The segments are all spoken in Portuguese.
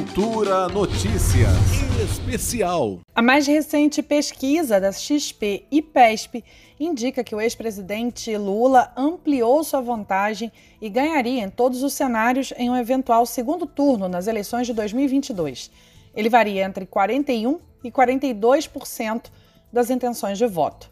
Cultura Notícias Especial. A mais recente pesquisa da XP e PESP indica que o ex-presidente Lula ampliou sua vantagem e ganharia em todos os cenários em um eventual segundo turno nas eleições de 2022. Ele varia entre 41 e 42% das intenções de voto.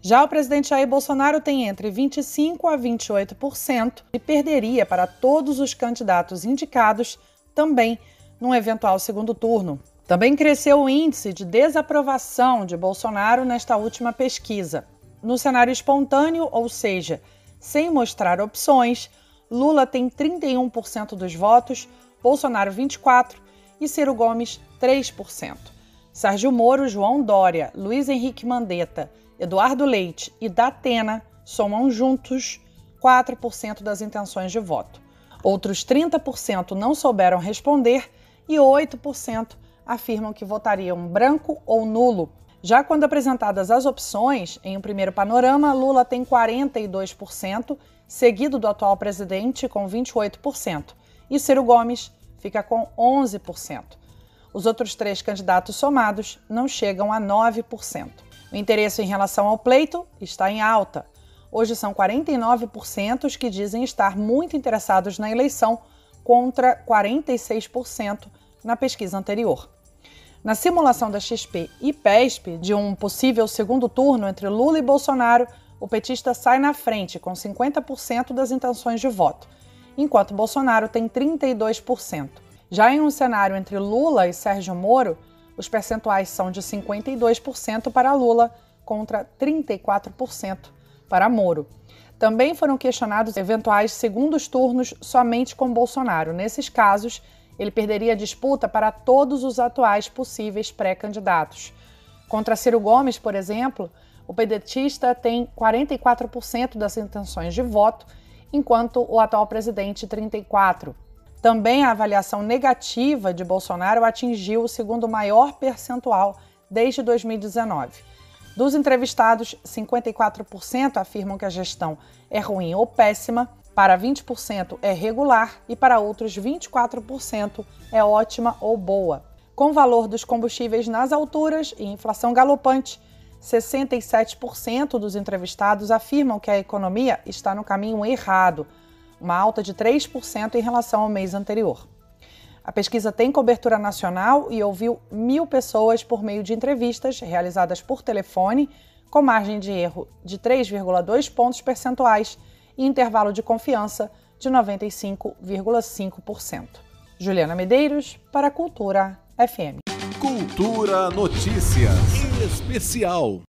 Já o presidente Jair Bolsonaro tem entre 25% a 28% e perderia para todos os candidatos indicados também num eventual segundo turno. Também cresceu o índice de desaprovação de Bolsonaro nesta última pesquisa. No cenário espontâneo, ou seja, sem mostrar opções, Lula tem 31% dos votos, Bolsonaro 24% e Ciro Gomes 3%. Sérgio Moro, João Dória, Luiz Henrique Mandetta Eduardo Leite e Datena somam juntos 4% das intenções de voto. Outros 30% não souberam responder e 8% afirmam que votariam branco ou nulo. Já quando apresentadas as opções, em um primeiro panorama, Lula tem 42%, seguido do atual presidente com 28%, e Ciro Gomes fica com 11%. Os outros três candidatos somados não chegam a 9%. O interesse em relação ao pleito está em alta. Hoje são 49% os que dizem estar muito interessados na eleição, contra 46% na pesquisa anterior. Na simulação da XP e PESP de um possível segundo turno entre Lula e Bolsonaro, o petista sai na frente com 50% das intenções de voto, enquanto Bolsonaro tem 32%. Já em um cenário entre Lula e Sérgio Moro, os percentuais são de 52% para Lula contra 34% para Moro. Também foram questionados eventuais segundos turnos somente com Bolsonaro. Nesses casos, ele perderia a disputa para todos os atuais possíveis pré-candidatos. Contra Ciro Gomes, por exemplo, o pedetista tem 44% das intenções de voto, enquanto o atual presidente 34%. Também a avaliação negativa de Bolsonaro atingiu o segundo maior percentual desde 2019. Dos entrevistados, 54% afirmam que a gestão é ruim ou péssima, para 20% é regular e para outros 24% é ótima ou boa. Com o valor dos combustíveis nas alturas e inflação galopante, 67% dos entrevistados afirmam que a economia está no caminho errado uma alta de 3% em relação ao mês anterior. A pesquisa tem cobertura nacional e ouviu mil pessoas por meio de entrevistas realizadas por telefone, com margem de erro de 3,2 pontos percentuais e intervalo de confiança de 95,5%. Juliana Medeiros, para a Cultura FM. Cultura Notícias Especial.